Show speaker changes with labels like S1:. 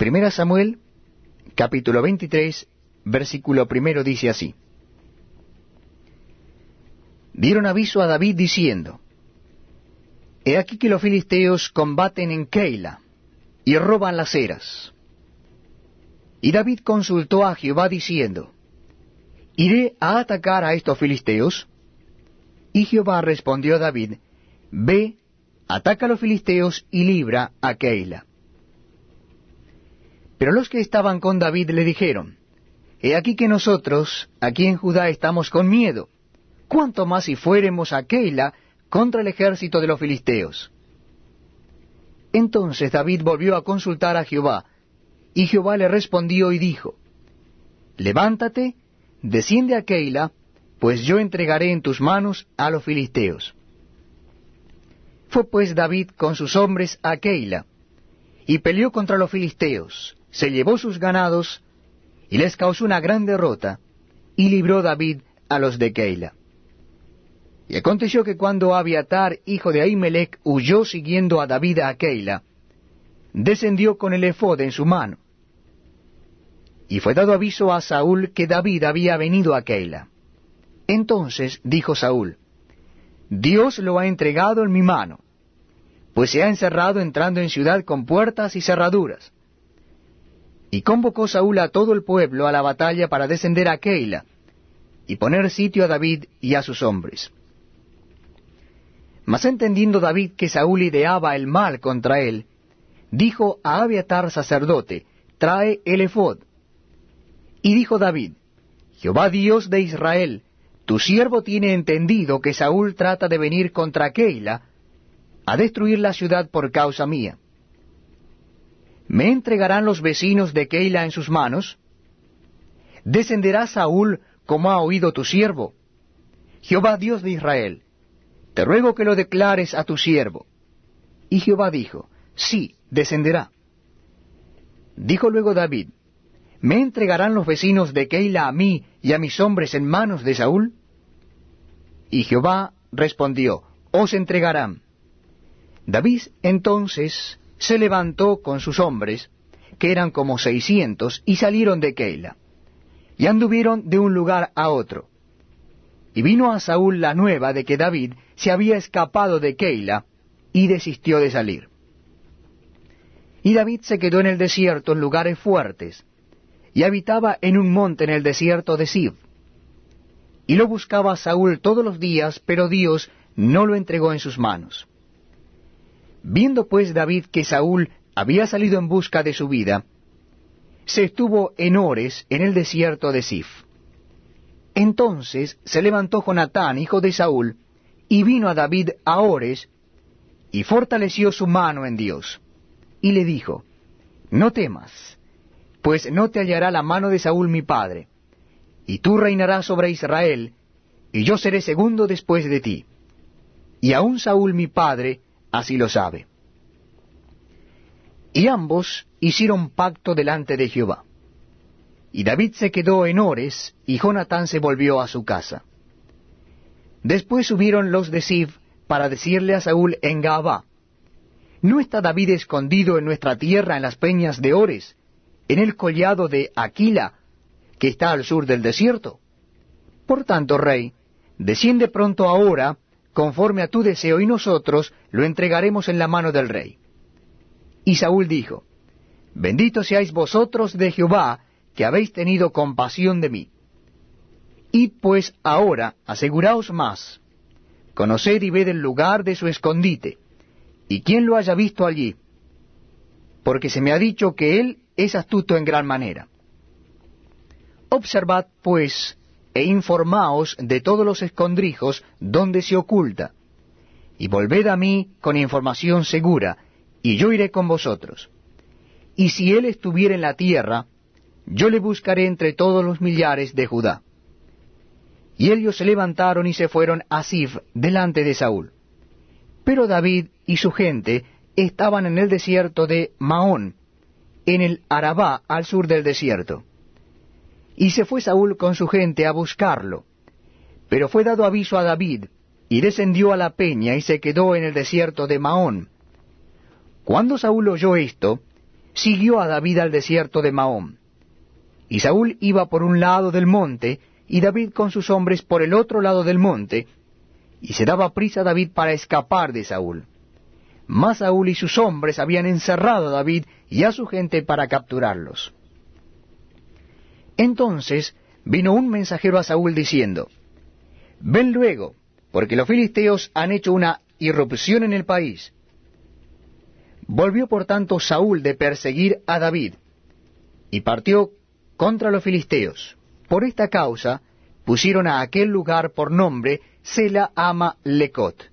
S1: Primera Samuel, capítulo 23, versículo primero dice así. Dieron aviso a David diciendo, He aquí que los filisteos combaten en Keila y roban las eras. Y David consultó a Jehová diciendo, ¿Iré a atacar a estos filisteos? Y Jehová respondió a David, Ve, ataca a los filisteos y libra a Keila. Pero los que estaban con David le dijeron, He aquí que nosotros, aquí en Judá, estamos con miedo. ¿Cuánto más si fuéremos a Keila contra el ejército de los filisteos? Entonces David volvió a consultar a Jehová, y Jehová le respondió y dijo, Levántate, desciende a Keila, pues yo entregaré en tus manos a los filisteos. Fue pues David con sus hombres a Keila, y peleó contra los filisteos, se llevó sus ganados, y les causó una gran derrota, y libró David a los de Keila. Y aconteció que cuando Abiatar, hijo de Ahimelech, huyó siguiendo a David a Keila, descendió con el efod en su mano. Y fue dado aviso a Saúl que David había venido a Keila. Entonces dijo Saúl, Dios lo ha entregado en mi mano, pues se ha encerrado entrando en ciudad con puertas y cerraduras. Y convocó Saúl a todo el pueblo a la batalla para descender a Keila, y poner sitio a David y a sus hombres. Mas entendiendo David que Saúl ideaba el mal contra él, dijo a Abiatar sacerdote, trae el efod. Y dijo David, Jehová Dios de Israel, tu siervo tiene entendido que Saúl trata de venir contra Keila, a destruir la ciudad por causa mía. ¿Me entregarán los vecinos de Keila en sus manos? ¿Descenderá Saúl como ha oído tu siervo? Jehová Dios de Israel, te ruego que lo declares a tu siervo. Y Jehová dijo, sí, descenderá. Dijo luego David, ¿me entregarán los vecinos de Keila a mí y a mis hombres en manos de Saúl? Y Jehová respondió, os entregarán. David entonces se levantó con sus hombres, que eran como seiscientos, y salieron de Keila, y anduvieron de un lugar a otro. Y vino a Saúl la nueva de que David se había escapado de Keila y desistió de salir. Y David se quedó en el desierto en lugares fuertes, y habitaba en un monte en el desierto de Sib. Y lo buscaba Saúl todos los días, pero Dios no lo entregó en sus manos. Viendo pues David que Saúl había salido en busca de su vida, se estuvo en Ores, en el desierto de Sif. Entonces se levantó Jonatán, hijo de Saúl, y vino a David a Ores, y fortaleció su mano en Dios, y le dijo, No temas, pues no te hallará la mano de Saúl mi padre, y tú reinarás sobre Israel, y yo seré segundo después de ti. Y aun Saúl mi padre así lo sabe. Y ambos hicieron pacto delante de Jehová. Y David se quedó en Ores, y Jonatán se volvió a su casa. Después subieron los de Sif para decirle a Saúl en Gaabá, ¿No está David escondido en nuestra tierra en las peñas de Ores, en el collado de Aquila, que está al sur del desierto? Por tanto, rey, desciende pronto ahora, conforme a tu deseo, y nosotros lo entregaremos en la mano del rey. Y Saúl dijo, Bendito seáis vosotros de Jehová, que habéis tenido compasión de mí. Id pues ahora, aseguraos más, conoced y ved el lugar de su escondite, y quién lo haya visto allí, porque se me ha dicho que él es astuto en gran manera. Observad, pues, e informaos de todos los escondrijos donde se oculta, y volved a mí con información segura, y yo iré con vosotros. Y si él estuviera en la tierra, yo le buscaré entre todos los millares de Judá. Y ellos se levantaron y se fueron a Sif delante de Saúl. Pero David y su gente estaban en el desierto de Maón, en el Arabá al sur del desierto. Y se fue Saúl con su gente a buscarlo. Pero fue dado aviso a David, y descendió a la peña y se quedó en el desierto de Maón. Cuando Saúl oyó esto, siguió a David al desierto de Mahón. Y Saúl iba por un lado del monte, y David con sus hombres por el otro lado del monte, y se daba prisa David para escapar de Saúl. Mas Saúl y sus hombres habían encerrado a David y a su gente para capturarlos. Entonces vino un mensajero a Saúl diciendo, Ven luego, porque los filisteos han hecho una irrupción en el país. Volvió por tanto Saúl de perseguir a David, y partió contra los filisteos. Por esta causa pusieron a aquel lugar por nombre Sela Ama Lecot.